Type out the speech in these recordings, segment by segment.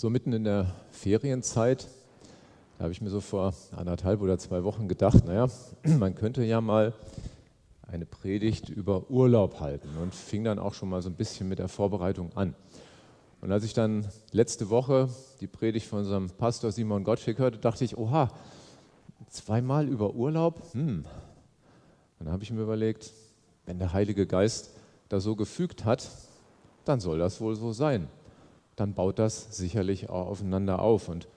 So mitten in der Ferienzeit, da habe ich mir so vor anderthalb oder zwei Wochen gedacht, naja, man könnte ja mal eine Predigt über Urlaub halten und fing dann auch schon mal so ein bisschen mit der Vorbereitung an. Und als ich dann letzte Woche die Predigt von unserem Pastor Simon Gottschick hörte, dachte ich, oha, zweimal über Urlaub? Hm. Dann habe ich mir überlegt, wenn der Heilige Geist da so gefügt hat, dann soll das wohl so sein dann baut das sicherlich auch aufeinander auf und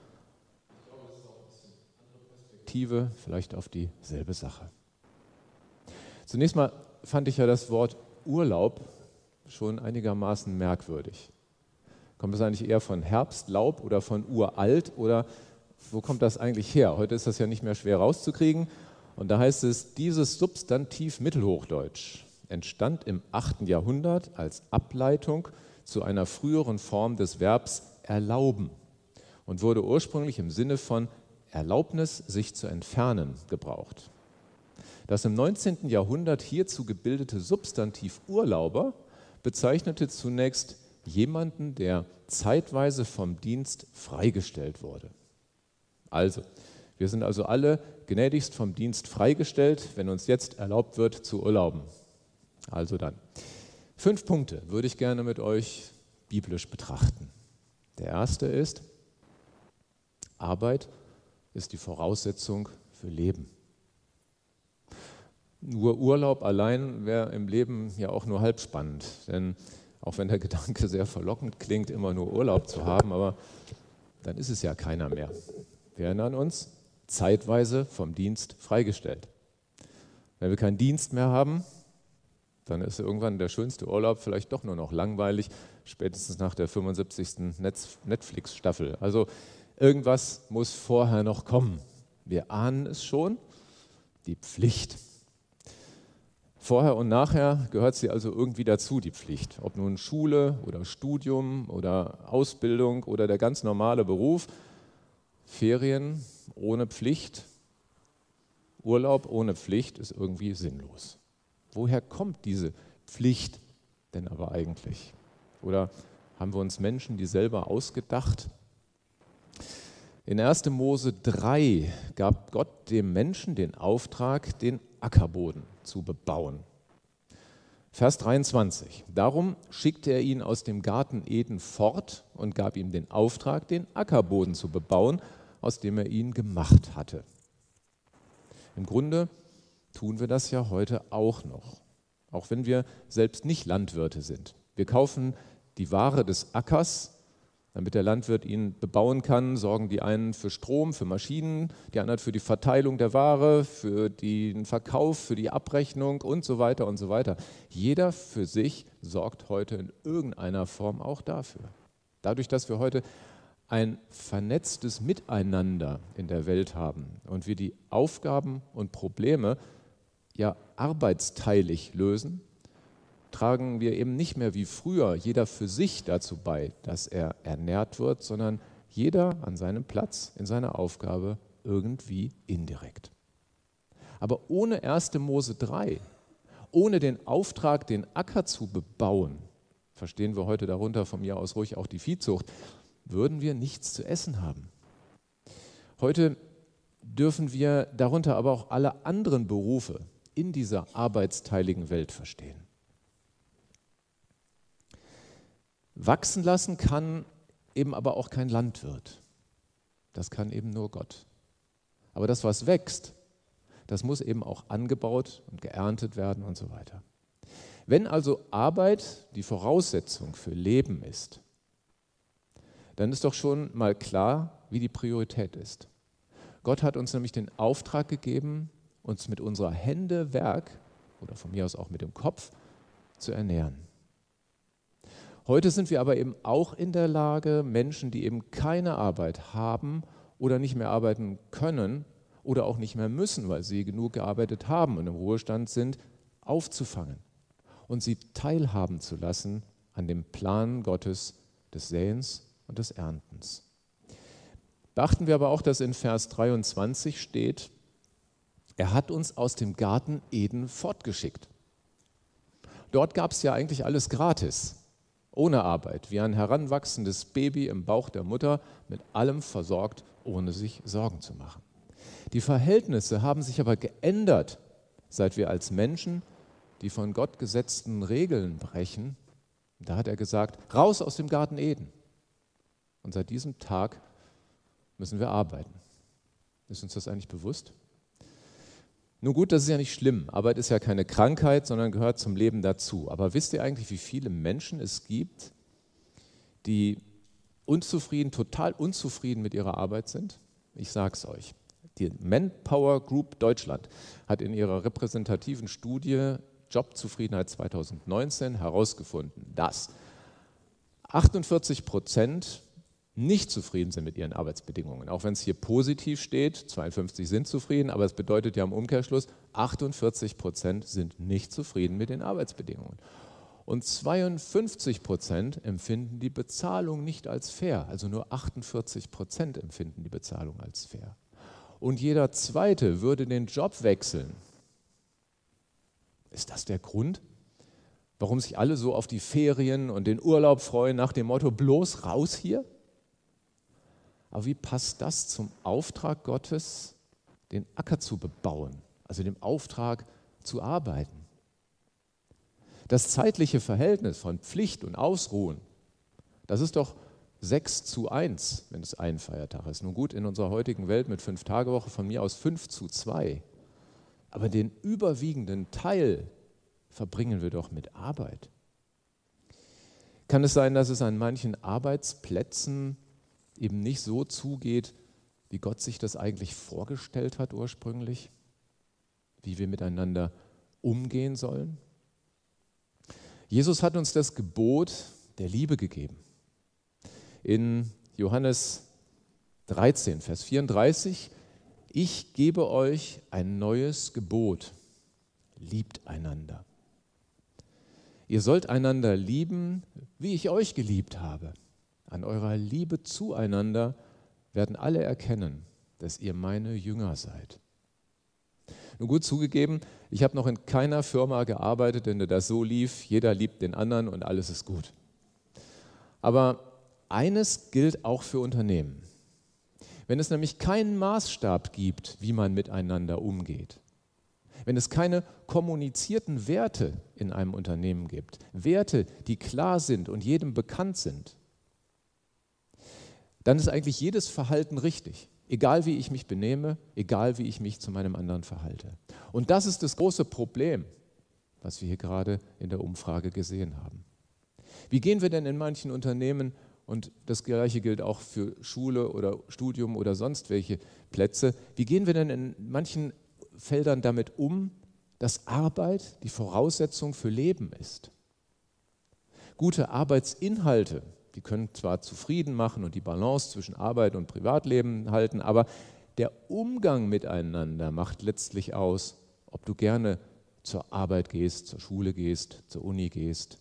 Perspektive vielleicht auf dieselbe Sache. Zunächst mal fand ich ja das Wort Urlaub schon einigermaßen merkwürdig. Kommt es eigentlich eher von Herbstlaub oder von uralt oder wo kommt das eigentlich her? Heute ist das ja nicht mehr schwer rauszukriegen. Und da heißt es, dieses Substantiv Mittelhochdeutsch entstand im 8. Jahrhundert als Ableitung zu einer früheren Form des Verbs erlauben und wurde ursprünglich im Sinne von Erlaubnis, sich zu entfernen, gebraucht. Das im 19. Jahrhundert hierzu gebildete Substantiv Urlauber bezeichnete zunächst jemanden, der zeitweise vom Dienst freigestellt wurde. Also, wir sind also alle gnädigst vom Dienst freigestellt, wenn uns jetzt erlaubt wird zu urlauben. Also dann. Fünf Punkte würde ich gerne mit euch biblisch betrachten. Der erste ist, Arbeit ist die Voraussetzung für Leben. Nur Urlaub allein wäre im Leben ja auch nur halb spannend, denn auch wenn der Gedanke sehr verlockend klingt, immer nur Urlaub zu haben, aber dann ist es ja keiner mehr. Wir erinnern uns, zeitweise vom Dienst freigestellt. Wenn wir keinen Dienst mehr haben, dann ist irgendwann der schönste Urlaub vielleicht doch nur noch langweilig, spätestens nach der 75. Netflix-Staffel. Also irgendwas muss vorher noch kommen. Wir ahnen es schon, die Pflicht. Vorher und nachher gehört sie also irgendwie dazu, die Pflicht. Ob nun Schule oder Studium oder Ausbildung oder der ganz normale Beruf. Ferien ohne Pflicht, Urlaub ohne Pflicht ist irgendwie sinnlos. Woher kommt diese Pflicht denn aber eigentlich? Oder haben wir uns Menschen die selber ausgedacht? In 1. Mose 3 gab Gott dem Menschen den Auftrag, den Ackerboden zu bebauen. Vers 23. Darum schickte er ihn aus dem Garten Eden fort und gab ihm den Auftrag, den Ackerboden zu bebauen, aus dem er ihn gemacht hatte. Im Grunde tun wir das ja heute auch noch, auch wenn wir selbst nicht Landwirte sind. Wir kaufen die Ware des Ackers, damit der Landwirt ihn bebauen kann, sorgen die einen für Strom, für Maschinen, die anderen für die Verteilung der Ware, für den Verkauf, für die Abrechnung und so weiter und so weiter. Jeder für sich sorgt heute in irgendeiner Form auch dafür. Dadurch, dass wir heute ein vernetztes Miteinander in der Welt haben und wir die Aufgaben und Probleme ja arbeitsteilig lösen, tragen wir eben nicht mehr wie früher jeder für sich dazu bei, dass er ernährt wird, sondern jeder an seinem Platz, in seiner Aufgabe irgendwie indirekt. Aber ohne 1. Mose 3, ohne den Auftrag, den Acker zu bebauen, verstehen wir heute darunter von mir aus ruhig auch die Viehzucht, würden wir nichts zu essen haben. Heute dürfen wir darunter aber auch alle anderen Berufe, in dieser arbeitsteiligen Welt verstehen. Wachsen lassen kann eben aber auch kein Landwirt. Das kann eben nur Gott. Aber das, was wächst, das muss eben auch angebaut und geerntet werden und so weiter. Wenn also Arbeit die Voraussetzung für Leben ist, dann ist doch schon mal klar, wie die Priorität ist. Gott hat uns nämlich den Auftrag gegeben, uns mit unserer Hände Werk oder von mir aus auch mit dem Kopf zu ernähren. Heute sind wir aber eben auch in der Lage, Menschen, die eben keine Arbeit haben oder nicht mehr arbeiten können oder auch nicht mehr müssen, weil sie genug gearbeitet haben und im Ruhestand sind, aufzufangen und sie teilhaben zu lassen an dem Plan Gottes des Säens und des Erntens. Beachten wir aber auch, dass in Vers 23 steht, er hat uns aus dem Garten Eden fortgeschickt. Dort gab es ja eigentlich alles gratis. ohne Arbeit, wie ein heranwachsendes Baby im Bauch der Mutter, mit allem versorgt, ohne sich Sorgen zu machen. Die Verhältnisse haben sich aber geändert, seit wir als Menschen die von Gott gesetzten Regeln brechen. Da hat er gesagt, raus aus dem Garten Eden. Und seit diesem Tag müssen wir arbeiten. Ist uns das eigentlich bewusst? Nun gut, das ist ja nicht schlimm. Arbeit ist ja keine Krankheit, sondern gehört zum Leben dazu. Aber wisst ihr eigentlich, wie viele Menschen es gibt, die unzufrieden, total unzufrieden mit ihrer Arbeit sind? Ich sage es euch. Die Manpower Group Deutschland hat in ihrer repräsentativen Studie Jobzufriedenheit 2019 herausgefunden, dass 48 Prozent nicht zufrieden sind mit ihren Arbeitsbedingungen. Auch wenn es hier positiv steht, 52 sind zufrieden, aber es bedeutet ja im Umkehrschluss, 48 Prozent sind nicht zufrieden mit den Arbeitsbedingungen. Und 52 Prozent empfinden die Bezahlung nicht als fair, also nur 48 Prozent empfinden die Bezahlung als fair. Und jeder Zweite würde den Job wechseln. Ist das der Grund, warum sich alle so auf die Ferien und den Urlaub freuen, nach dem Motto, bloß raus hier? Aber wie passt das zum Auftrag Gottes, den Acker zu bebauen, also dem Auftrag zu arbeiten? Das zeitliche Verhältnis von Pflicht und Ausruhen, das ist doch 6 zu 1, wenn es ein Feiertag ist. Nun gut, in unserer heutigen Welt mit fünf Tage Woche von mir aus 5 zu 2. Aber den überwiegenden Teil verbringen wir doch mit Arbeit. Kann es sein, dass es an manchen Arbeitsplätzen eben nicht so zugeht, wie Gott sich das eigentlich vorgestellt hat ursprünglich, wie wir miteinander umgehen sollen. Jesus hat uns das Gebot der Liebe gegeben. In Johannes 13, Vers 34, ich gebe euch ein neues Gebot, liebt einander. Ihr sollt einander lieben, wie ich euch geliebt habe. An eurer Liebe zueinander werden alle erkennen, dass ihr meine Jünger seid. Nun gut zugegeben, ich habe noch in keiner Firma gearbeitet, in der das so lief, jeder liebt den anderen und alles ist gut. Aber eines gilt auch für Unternehmen. Wenn es nämlich keinen Maßstab gibt, wie man miteinander umgeht, wenn es keine kommunizierten Werte in einem Unternehmen gibt, Werte, die klar sind und jedem bekannt sind, dann ist eigentlich jedes Verhalten richtig. Egal wie ich mich benehme, egal wie ich mich zu meinem anderen verhalte. Und das ist das große Problem, was wir hier gerade in der Umfrage gesehen haben. Wie gehen wir denn in manchen Unternehmen, und das gleiche gilt auch für Schule oder Studium oder sonst welche Plätze, wie gehen wir denn in manchen Feldern damit um, dass Arbeit die Voraussetzung für Leben ist? Gute Arbeitsinhalte die können zwar zufrieden machen und die Balance zwischen Arbeit und Privatleben halten, aber der Umgang miteinander macht letztlich aus, ob du gerne zur Arbeit gehst, zur Schule gehst, zur Uni gehst.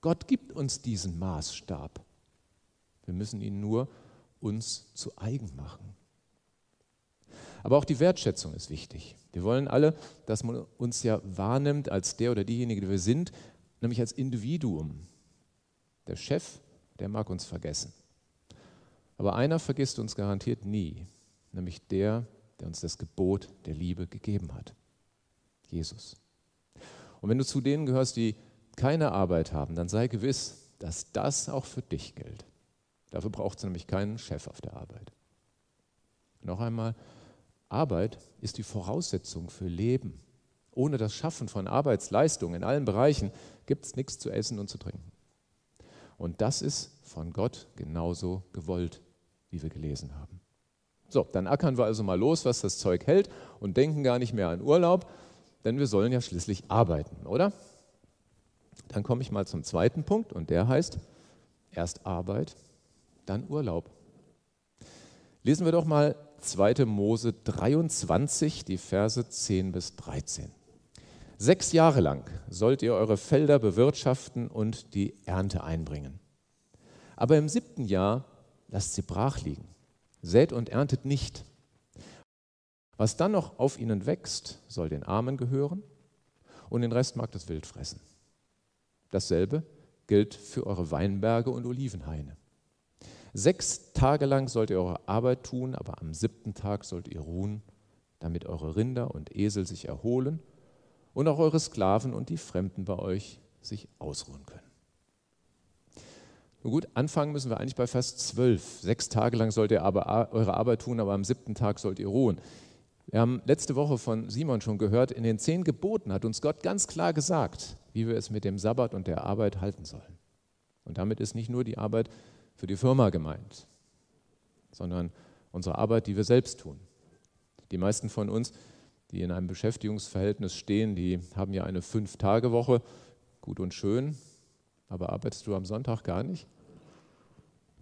Gott gibt uns diesen Maßstab. Wir müssen ihn nur uns zu eigen machen. Aber auch die Wertschätzung ist wichtig. Wir wollen alle, dass man uns ja wahrnimmt als der oder diejenige, die wir sind, nämlich als Individuum. Der Chef der mag uns vergessen. Aber einer vergisst uns garantiert nie, nämlich der, der uns das Gebot der Liebe gegeben hat. Jesus. Und wenn du zu denen gehörst, die keine Arbeit haben, dann sei gewiss, dass das auch für dich gilt. Dafür braucht es nämlich keinen Chef auf der Arbeit. Noch einmal, Arbeit ist die Voraussetzung für Leben. Ohne das Schaffen von Arbeitsleistungen in allen Bereichen gibt es nichts zu essen und zu trinken. Und das ist von Gott genauso gewollt, wie wir gelesen haben. So, dann ackern wir also mal los, was das Zeug hält und denken gar nicht mehr an Urlaub, denn wir sollen ja schließlich arbeiten, oder? Dann komme ich mal zum zweiten Punkt und der heißt erst Arbeit, dann Urlaub. Lesen wir doch mal 2. Mose 23, die Verse 10 bis 13. Sechs Jahre lang sollt ihr eure Felder bewirtschaften und die Ernte einbringen. Aber im siebten Jahr lasst sie brach liegen. Sät und erntet nicht. Was dann noch auf ihnen wächst, soll den Armen gehören und den Rest mag das Wild fressen. Dasselbe gilt für eure Weinberge und Olivenhaine. Sechs Tage lang sollt ihr eure Arbeit tun, aber am siebten Tag sollt ihr ruhen, damit eure Rinder und Esel sich erholen und auch eure Sklaven und die Fremden bei euch sich ausruhen können. Nun gut, anfangen müssen wir eigentlich bei Vers 12. Sechs Tage lang sollt ihr aber eure Arbeit tun, aber am siebten Tag sollt ihr ruhen. Wir haben letzte Woche von Simon schon gehört, in den zehn Geboten hat uns Gott ganz klar gesagt, wie wir es mit dem Sabbat und der Arbeit halten sollen. Und damit ist nicht nur die Arbeit für die Firma gemeint, sondern unsere Arbeit, die wir selbst tun. Die meisten von uns, die in einem Beschäftigungsverhältnis stehen, die haben ja eine Fünf-Tage-Woche, gut und schön, aber arbeitest du am Sonntag gar nicht?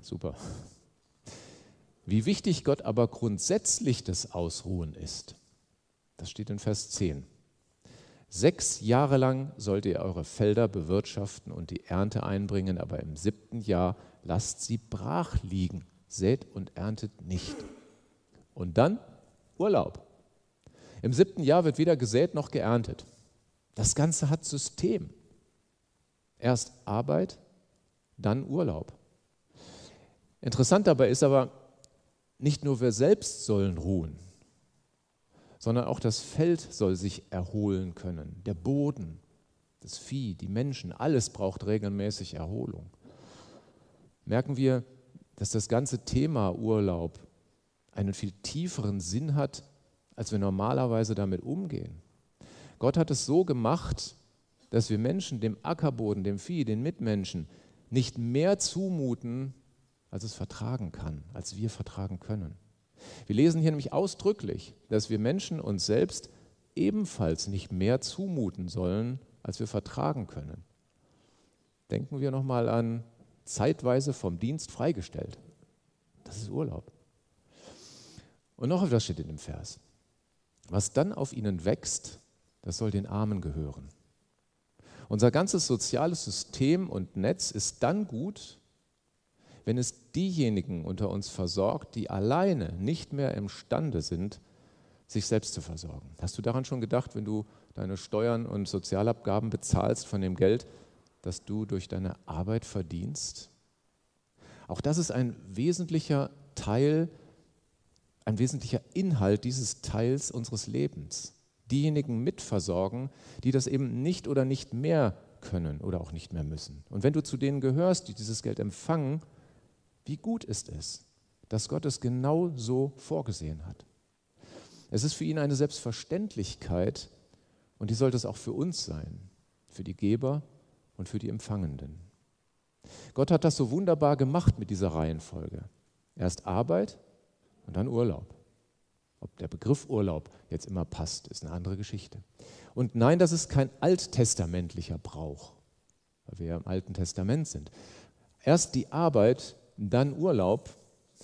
Super. Wie wichtig Gott aber grundsätzlich das Ausruhen ist, das steht in Vers 10. Sechs Jahre lang sollt ihr eure Felder bewirtschaften und die Ernte einbringen, aber im siebten Jahr lasst sie brach liegen, sät und erntet nicht. Und dann Urlaub. Im siebten Jahr wird weder gesät noch geerntet. Das Ganze hat System. Erst Arbeit, dann Urlaub. Interessant dabei ist aber, nicht nur wir selbst sollen ruhen, sondern auch das Feld soll sich erholen können. Der Boden, das Vieh, die Menschen, alles braucht regelmäßig Erholung. Merken wir, dass das ganze Thema Urlaub einen viel tieferen Sinn hat, als wir normalerweise damit umgehen. Gott hat es so gemacht, dass wir Menschen, dem Ackerboden, dem Vieh, den Mitmenschen nicht mehr zumuten, als es vertragen kann, als wir vertragen können. Wir lesen hier nämlich ausdrücklich, dass wir Menschen uns selbst ebenfalls nicht mehr zumuten sollen, als wir vertragen können. Denken wir nochmal an zeitweise vom Dienst freigestellt. Das ist Urlaub. Und noch etwas steht in dem Vers. Was dann auf ihnen wächst, das soll den Armen gehören. Unser ganzes soziales System und Netz ist dann gut, wenn es diejenigen unter uns versorgt, die alleine nicht mehr imstande sind, sich selbst zu versorgen. Hast du daran schon gedacht, wenn du deine Steuern und Sozialabgaben bezahlst von dem Geld, das du durch deine Arbeit verdienst? Auch das ist ein wesentlicher Teil, ein wesentlicher Inhalt dieses Teils unseres Lebens. Diejenigen mitversorgen, die das eben nicht oder nicht mehr können oder auch nicht mehr müssen. Und wenn du zu denen gehörst, die dieses Geld empfangen, wie gut ist es, dass Gott es genau so vorgesehen hat. Es ist für ihn eine Selbstverständlichkeit und die sollte es auch für uns sein, für die Geber und für die Empfangenden. Gott hat das so wunderbar gemacht mit dieser Reihenfolge. Erst Arbeit und dann Urlaub. Ob der Begriff Urlaub jetzt immer passt, ist eine andere Geschichte. Und nein, das ist kein alttestamentlicher Brauch, weil wir ja im Alten Testament sind. Erst die Arbeit dann Urlaub,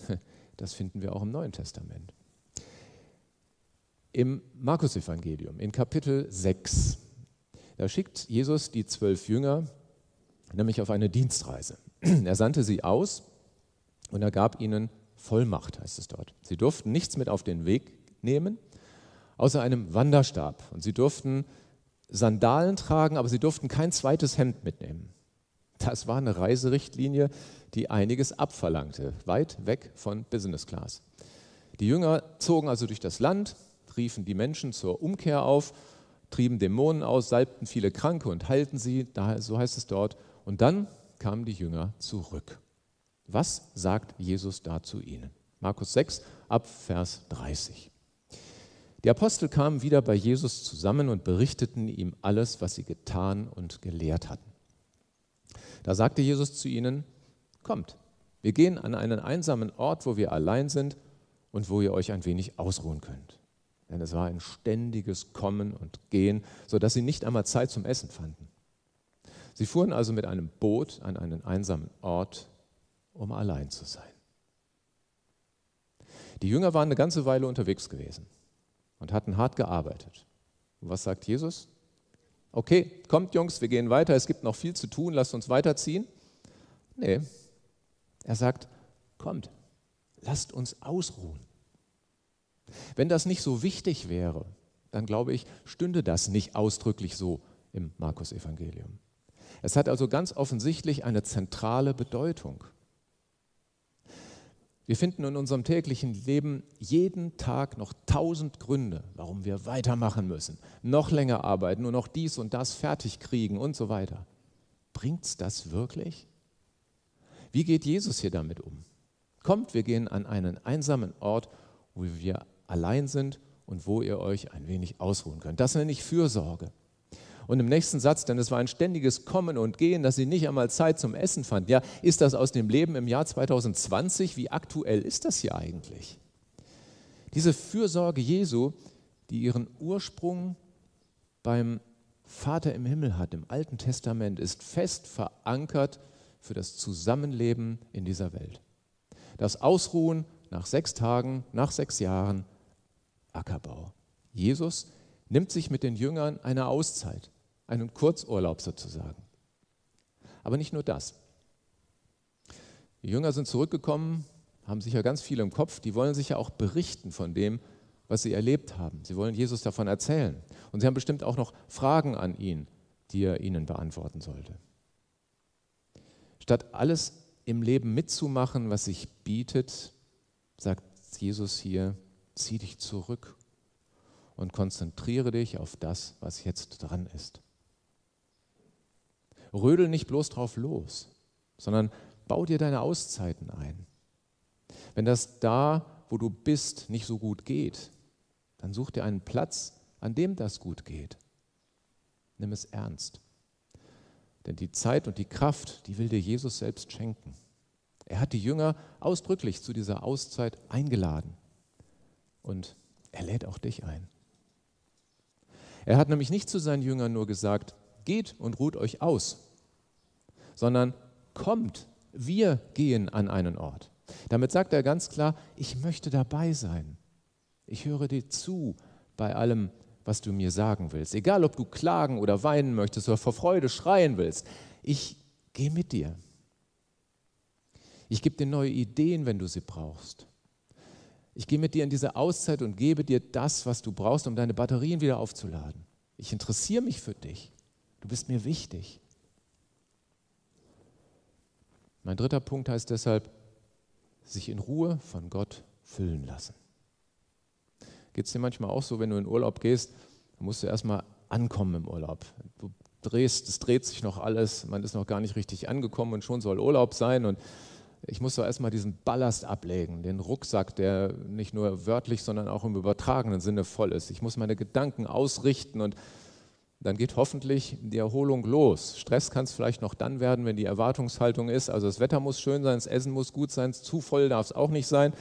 das finden wir auch im Neuen Testament. Im Markus-Evangelium, in Kapitel 6, da schickt Jesus die zwölf Jünger nämlich auf eine Dienstreise. Er sandte sie aus und er gab ihnen Vollmacht, heißt es dort. Sie durften nichts mit auf den Weg nehmen, außer einem Wanderstab. Und sie durften Sandalen tragen, aber sie durften kein zweites Hemd mitnehmen. Das war eine Reiserichtlinie, die einiges abverlangte, weit weg von Business Class. Die Jünger zogen also durch das Land, riefen die Menschen zur Umkehr auf, trieben Dämonen aus, salbten viele Kranke und heilten sie, so heißt es dort. Und dann kamen die Jünger zurück. Was sagt Jesus da zu ihnen? Markus 6 ab Vers 30. Die Apostel kamen wieder bei Jesus zusammen und berichteten ihm alles, was sie getan und gelehrt hatten. Da sagte Jesus zu ihnen, kommt, wir gehen an einen einsamen Ort, wo wir allein sind und wo ihr euch ein wenig ausruhen könnt. Denn es war ein ständiges Kommen und Gehen, sodass sie nicht einmal Zeit zum Essen fanden. Sie fuhren also mit einem Boot an einen einsamen Ort, um allein zu sein. Die Jünger waren eine ganze Weile unterwegs gewesen und hatten hart gearbeitet. Und was sagt Jesus? okay, kommt Jungs, wir gehen weiter, es gibt noch viel zu tun, lasst uns weiterziehen. Nee, er sagt, kommt, lasst uns ausruhen. Wenn das nicht so wichtig wäre, dann glaube ich, stünde das nicht ausdrücklich so im Markus-Evangelium. Es hat also ganz offensichtlich eine zentrale Bedeutung. Wir finden in unserem täglichen Leben jeden Tag noch tausend Gründe, warum wir weitermachen müssen, noch länger arbeiten, nur noch dies und das fertig kriegen und so weiter. Bringt's das wirklich? Wie geht Jesus hier damit um? Kommt, wir gehen an einen einsamen Ort, wo wir allein sind und wo ihr euch ein wenig ausruhen könnt. Das nenne ich Fürsorge. Und im nächsten Satz, denn es war ein ständiges Kommen und Gehen, dass sie nicht einmal Zeit zum Essen fanden. Ja, ist das aus dem Leben im Jahr 2020? Wie aktuell ist das hier eigentlich? Diese Fürsorge Jesu, die ihren Ursprung beim Vater im Himmel hat, im Alten Testament, ist fest verankert für das Zusammenleben in dieser Welt. Das Ausruhen nach sechs Tagen, nach sechs Jahren Ackerbau. Jesus nimmt sich mit den Jüngern eine Auszeit, einen Kurzurlaub sozusagen. Aber nicht nur das. Die Jünger sind zurückgekommen, haben sicher ganz viel im Kopf, die wollen sich ja auch berichten von dem, was sie erlebt haben. Sie wollen Jesus davon erzählen. Und sie haben bestimmt auch noch Fragen an ihn, die er ihnen beantworten sollte. Statt alles im Leben mitzumachen, was sich bietet, sagt Jesus hier, zieh dich zurück und konzentriere dich auf das, was jetzt dran ist. Rödel nicht bloß drauf los, sondern bau dir deine Auszeiten ein. Wenn das da, wo du bist, nicht so gut geht, dann such dir einen Platz, an dem das gut geht. Nimm es ernst. Denn die Zeit und die Kraft, die will dir Jesus selbst schenken. Er hat die Jünger ausdrücklich zu dieser Auszeit eingeladen. Und er lädt auch dich ein. Er hat nämlich nicht zu seinen Jüngern nur gesagt, geht und ruht euch aus, sondern kommt, wir gehen an einen Ort. Damit sagt er ganz klar, ich möchte dabei sein. Ich höre dir zu bei allem, was du mir sagen willst. Egal, ob du klagen oder weinen möchtest oder vor Freude schreien willst. Ich gehe mit dir. Ich gebe dir neue Ideen, wenn du sie brauchst. Ich gehe mit dir in diese Auszeit und gebe dir das, was du brauchst, um deine Batterien wieder aufzuladen. Ich interessiere mich für dich. Du bist mir wichtig. Mein dritter Punkt heißt deshalb, sich in Ruhe von Gott füllen lassen. Geht es dir manchmal auch so, wenn du in Urlaub gehst, musst du erstmal ankommen im Urlaub. Du drehst, es dreht sich noch alles, man ist noch gar nicht richtig angekommen und schon soll Urlaub sein und ich muss doch erstmal diesen Ballast ablegen, den Rucksack, der nicht nur wörtlich, sondern auch im übertragenen Sinne voll ist. Ich muss meine Gedanken ausrichten und dann geht hoffentlich die Erholung los. Stress kann es vielleicht noch dann werden, wenn die Erwartungshaltung ist. Also das Wetter muss schön sein, das Essen muss gut sein, zu voll darf es auch nicht sein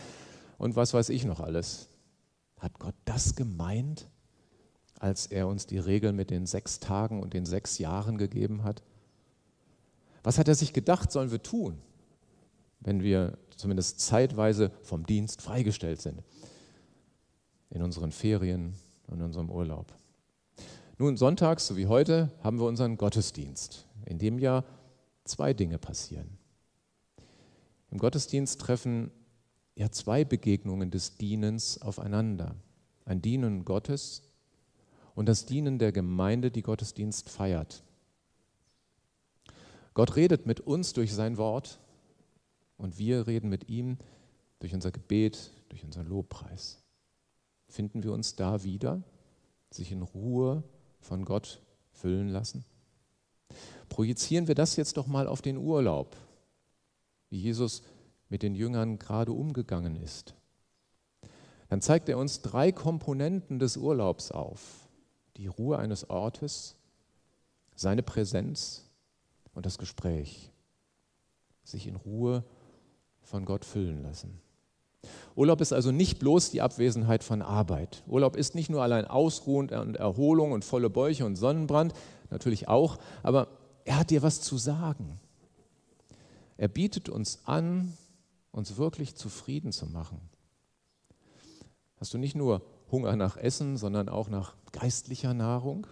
und was weiß ich noch alles. Hat Gott das gemeint, als er uns die Regel mit den sechs Tagen und den sechs Jahren gegeben hat? Was hat er sich gedacht, sollen wir tun? wenn wir zumindest zeitweise vom Dienst freigestellt sind. In unseren Ferien und in unserem Urlaub. Nun, sonntags, so wie heute, haben wir unseren Gottesdienst, in dem ja zwei Dinge passieren. Im Gottesdienst treffen ja zwei Begegnungen des Dienens aufeinander. Ein Dienen Gottes und das Dienen der Gemeinde, die Gottesdienst feiert. Gott redet mit uns durch sein Wort und wir reden mit ihm durch unser Gebet, durch unseren Lobpreis. Finden wir uns da wieder, sich in Ruhe von Gott füllen lassen? Projizieren wir das jetzt doch mal auf den Urlaub, wie Jesus mit den Jüngern gerade umgegangen ist. Dann zeigt er uns drei Komponenten des Urlaubs auf. Die Ruhe eines Ortes, seine Präsenz und das Gespräch. Sich in Ruhe von Gott füllen lassen. Urlaub ist also nicht bloß die Abwesenheit von Arbeit. Urlaub ist nicht nur allein Ausruhen und Erholung und volle Bäuche und Sonnenbrand, natürlich auch, aber er hat dir was zu sagen. Er bietet uns an, uns wirklich zufrieden zu machen. Hast du nicht nur Hunger nach Essen, sondern auch nach geistlicher Nahrung?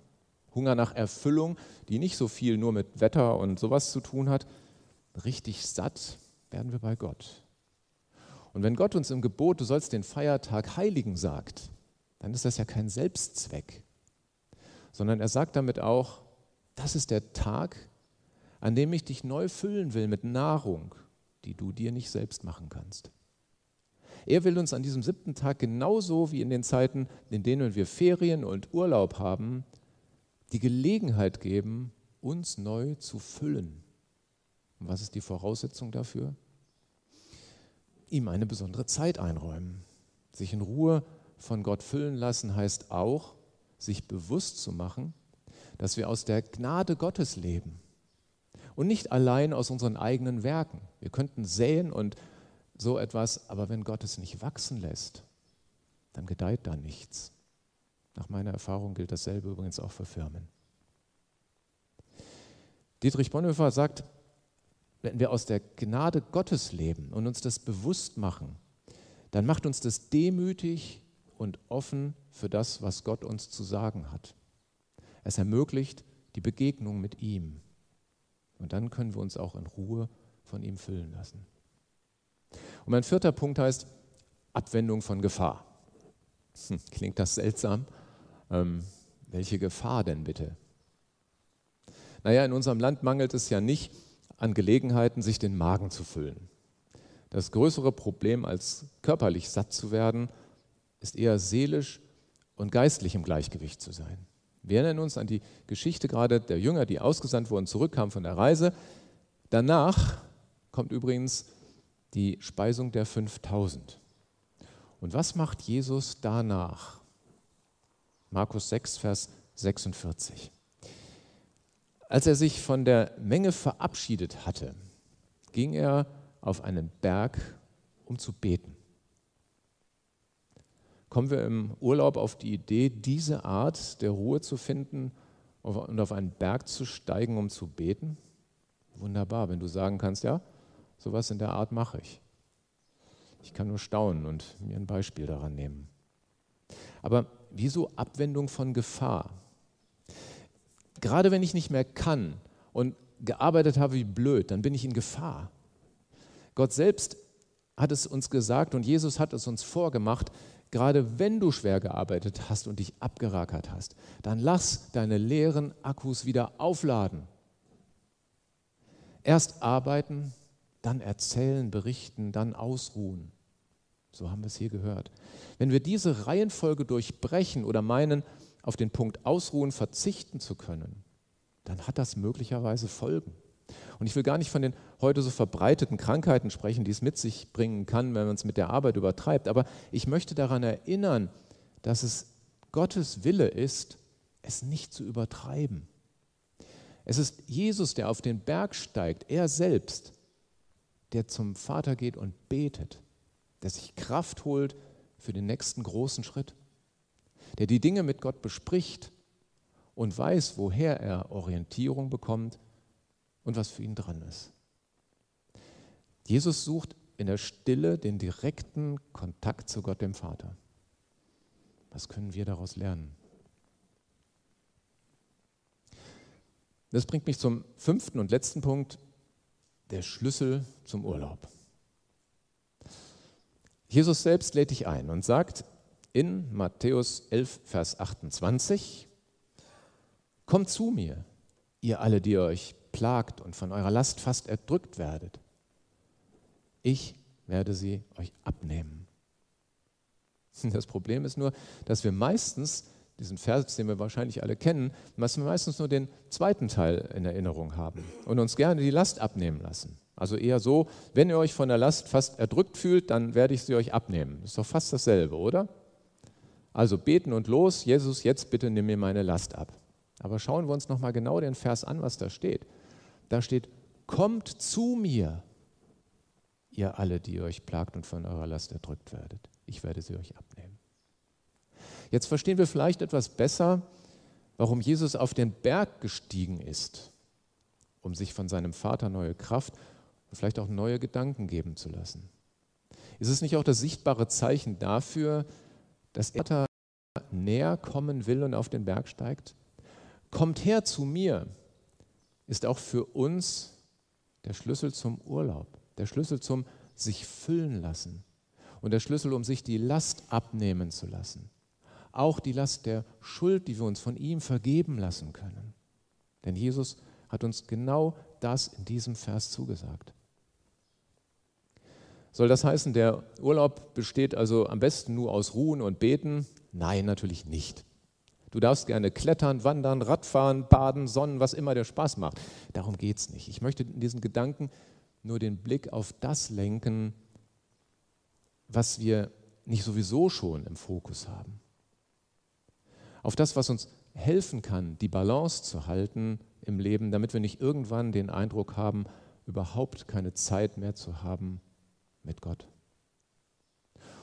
Hunger nach Erfüllung, die nicht so viel nur mit Wetter und sowas zu tun hat? Richtig satt werden wir bei Gott. Und wenn Gott uns im Gebot, du sollst den Feiertag heiligen, sagt, dann ist das ja kein Selbstzweck, sondern er sagt damit auch, das ist der Tag, an dem ich dich neu füllen will mit Nahrung, die du dir nicht selbst machen kannst. Er will uns an diesem siebten Tag genauso wie in den Zeiten, in denen wir Ferien und Urlaub haben, die Gelegenheit geben, uns neu zu füllen. Und was ist die Voraussetzung dafür? Ihm eine besondere Zeit einräumen. Sich in Ruhe von Gott füllen lassen heißt auch, sich bewusst zu machen, dass wir aus der Gnade Gottes leben und nicht allein aus unseren eigenen Werken. Wir könnten säen und so etwas, aber wenn Gott es nicht wachsen lässt, dann gedeiht da nichts. Nach meiner Erfahrung gilt dasselbe übrigens auch für Firmen. Dietrich Bonhoeffer sagt, wenn wir aus der Gnade Gottes leben und uns das bewusst machen, dann macht uns das demütig und offen für das, was Gott uns zu sagen hat. Es ermöglicht die Begegnung mit ihm. Und dann können wir uns auch in Ruhe von ihm füllen lassen. Und mein vierter Punkt heißt Abwendung von Gefahr. Hm, klingt das seltsam? Ähm, welche Gefahr denn bitte? Naja, in unserem Land mangelt es ja nicht an Gelegenheiten, sich den Magen zu füllen. Das größere Problem als körperlich satt zu werden, ist eher seelisch und geistlich im Gleichgewicht zu sein. Wir erinnern uns an die Geschichte gerade der Jünger, die ausgesandt wurden, zurückkamen von der Reise. Danach kommt übrigens die Speisung der 5000. Und was macht Jesus danach? Markus 6, Vers 46. Als er sich von der Menge verabschiedet hatte, ging er auf einen Berg, um zu beten. Kommen wir im Urlaub auf die Idee, diese Art der Ruhe zu finden und auf einen Berg zu steigen, um zu beten? Wunderbar, wenn du sagen kannst, ja, sowas in der Art mache ich. Ich kann nur staunen und mir ein Beispiel daran nehmen. Aber wieso Abwendung von Gefahr? Gerade wenn ich nicht mehr kann und gearbeitet habe wie blöd, dann bin ich in Gefahr. Gott selbst hat es uns gesagt und Jesus hat es uns vorgemacht, gerade wenn du schwer gearbeitet hast und dich abgerackert hast, dann lass deine leeren Akkus wieder aufladen. Erst arbeiten, dann erzählen, berichten, dann ausruhen. So haben wir es hier gehört. Wenn wir diese Reihenfolge durchbrechen oder meinen, auf den Punkt Ausruhen verzichten zu können, dann hat das möglicherweise Folgen. Und ich will gar nicht von den heute so verbreiteten Krankheiten sprechen, die es mit sich bringen kann, wenn man es mit der Arbeit übertreibt. Aber ich möchte daran erinnern, dass es Gottes Wille ist, es nicht zu übertreiben. Es ist Jesus, der auf den Berg steigt, er selbst, der zum Vater geht und betet, der sich Kraft holt für den nächsten großen Schritt, der die Dinge mit Gott bespricht und weiß, woher er Orientierung bekommt und was für ihn dran ist. Jesus sucht in der Stille den direkten Kontakt zu Gott dem Vater. Was können wir daraus lernen? Das bringt mich zum fünften und letzten Punkt, der Schlüssel zum Urlaub. Jesus selbst lädt dich ein und sagt in Matthäus 11, Vers 28, Kommt zu mir, ihr alle, die euch plagt und von eurer Last fast erdrückt werdet. Ich werde sie euch abnehmen. Das Problem ist nur, dass wir meistens, diesen Vers, den wir wahrscheinlich alle kennen, dass wir meistens nur den zweiten Teil in Erinnerung haben und uns gerne die Last abnehmen lassen. Also eher so, wenn ihr euch von der Last fast erdrückt fühlt, dann werde ich sie euch abnehmen. Ist doch fast dasselbe, oder? Also beten und los, Jesus, jetzt bitte nimm mir meine Last ab. Aber schauen wir uns nochmal genau den Vers an, was da steht. Da steht, kommt zu mir, ihr alle, die euch plagt und von eurer Last erdrückt werdet. Ich werde sie euch abnehmen. Jetzt verstehen wir vielleicht etwas besser, warum Jesus auf den Berg gestiegen ist, um sich von seinem Vater neue Kraft und vielleicht auch neue Gedanken geben zu lassen. Ist es nicht auch das sichtbare Zeichen dafür, dass er näher kommen will und auf den Berg steigt? Kommt her zu mir, ist auch für uns der Schlüssel zum Urlaub, der Schlüssel zum sich füllen lassen und der Schlüssel, um sich die Last abnehmen zu lassen. Auch die Last der Schuld, die wir uns von ihm vergeben lassen können. Denn Jesus hat uns genau das in diesem Vers zugesagt. Soll das heißen, der Urlaub besteht also am besten nur aus Ruhen und Beten? Nein, natürlich nicht. Du darfst gerne klettern, wandern, Radfahren, baden, sonnen, was immer dir Spaß macht. Darum geht es nicht. Ich möchte in diesen Gedanken nur den Blick auf das lenken, was wir nicht sowieso schon im Fokus haben. Auf das, was uns helfen kann, die Balance zu halten im Leben, damit wir nicht irgendwann den Eindruck haben, überhaupt keine Zeit mehr zu haben mit Gott.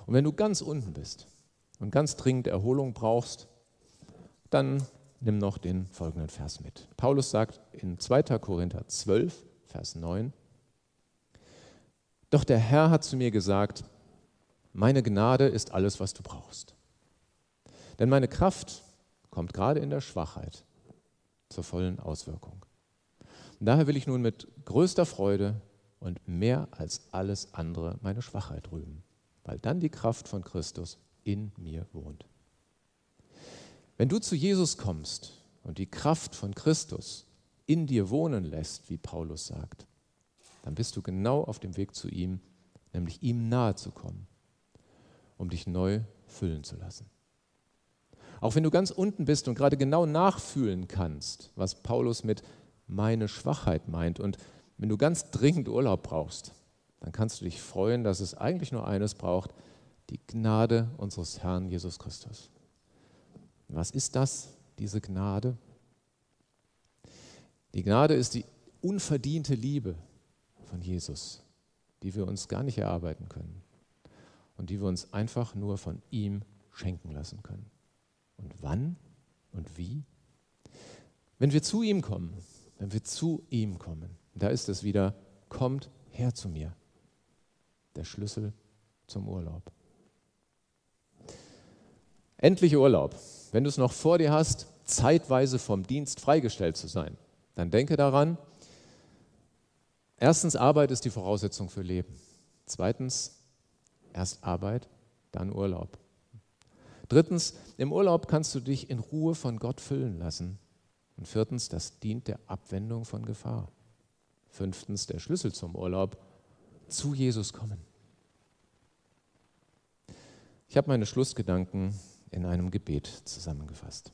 Und wenn du ganz unten bist und ganz dringend Erholung brauchst, dann nimm noch den folgenden Vers mit. Paulus sagt in 2. Korinther 12, Vers 9, Doch der Herr hat zu mir gesagt, meine Gnade ist alles, was du brauchst. Denn meine Kraft kommt gerade in der Schwachheit zur vollen Auswirkung. Und daher will ich nun mit größter Freude und mehr als alles andere meine Schwachheit rühmen, weil dann die Kraft von Christus in mir wohnt. Wenn du zu Jesus kommst und die Kraft von Christus in dir wohnen lässt, wie Paulus sagt, dann bist du genau auf dem Weg zu ihm, nämlich ihm nahe zu kommen, um dich neu füllen zu lassen. Auch wenn du ganz unten bist und gerade genau nachfühlen kannst, was Paulus mit meine Schwachheit meint und wenn du ganz dringend Urlaub brauchst, dann kannst du dich freuen, dass es eigentlich nur eines braucht, die Gnade unseres Herrn Jesus Christus. Was ist das, diese Gnade? Die Gnade ist die unverdiente Liebe von Jesus, die wir uns gar nicht erarbeiten können und die wir uns einfach nur von ihm schenken lassen können. Und wann und wie? Wenn wir zu ihm kommen, wenn wir zu ihm kommen, da ist es wieder, kommt her zu mir. Der Schlüssel zum Urlaub. Endlich Urlaub. Wenn du es noch vor dir hast, zeitweise vom Dienst freigestellt zu sein, dann denke daran, erstens, Arbeit ist die Voraussetzung für Leben. Zweitens, erst Arbeit, dann Urlaub. Drittens, im Urlaub kannst du dich in Ruhe von Gott füllen lassen. Und viertens, das dient der Abwendung von Gefahr. Fünftens, der Schlüssel zum Urlaub, zu Jesus kommen. Ich habe meine Schlussgedanken in einem Gebet zusammengefasst.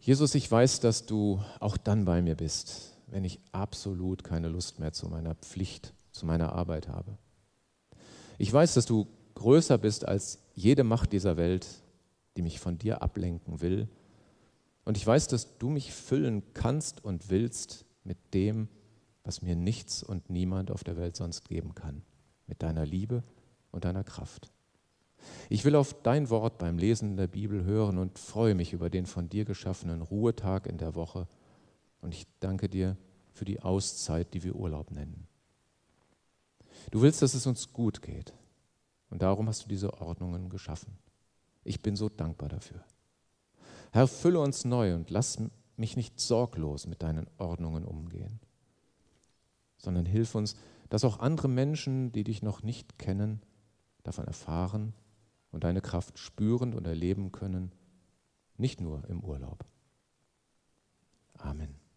Jesus, ich weiß, dass du auch dann bei mir bist, wenn ich absolut keine Lust mehr zu meiner Pflicht, zu meiner Arbeit habe. Ich weiß, dass du größer bist als jede Macht dieser Welt, die mich von dir ablenken will. Und ich weiß, dass du mich füllen kannst und willst mit dem, was mir nichts und niemand auf der Welt sonst geben kann, mit deiner Liebe und deiner Kraft. Ich will auf dein Wort beim Lesen der Bibel hören und freue mich über den von dir geschaffenen Ruhetag in der Woche. Und ich danke dir für die Auszeit, die wir Urlaub nennen. Du willst, dass es uns gut geht. Und darum hast du diese Ordnungen geschaffen. Ich bin so dankbar dafür. Herr, fülle uns neu und lass mich nicht sorglos mit deinen Ordnungen umgehen, sondern hilf uns, dass auch andere Menschen, die dich noch nicht kennen, davon erfahren und deine Kraft spüren und erleben können, nicht nur im Urlaub. Amen.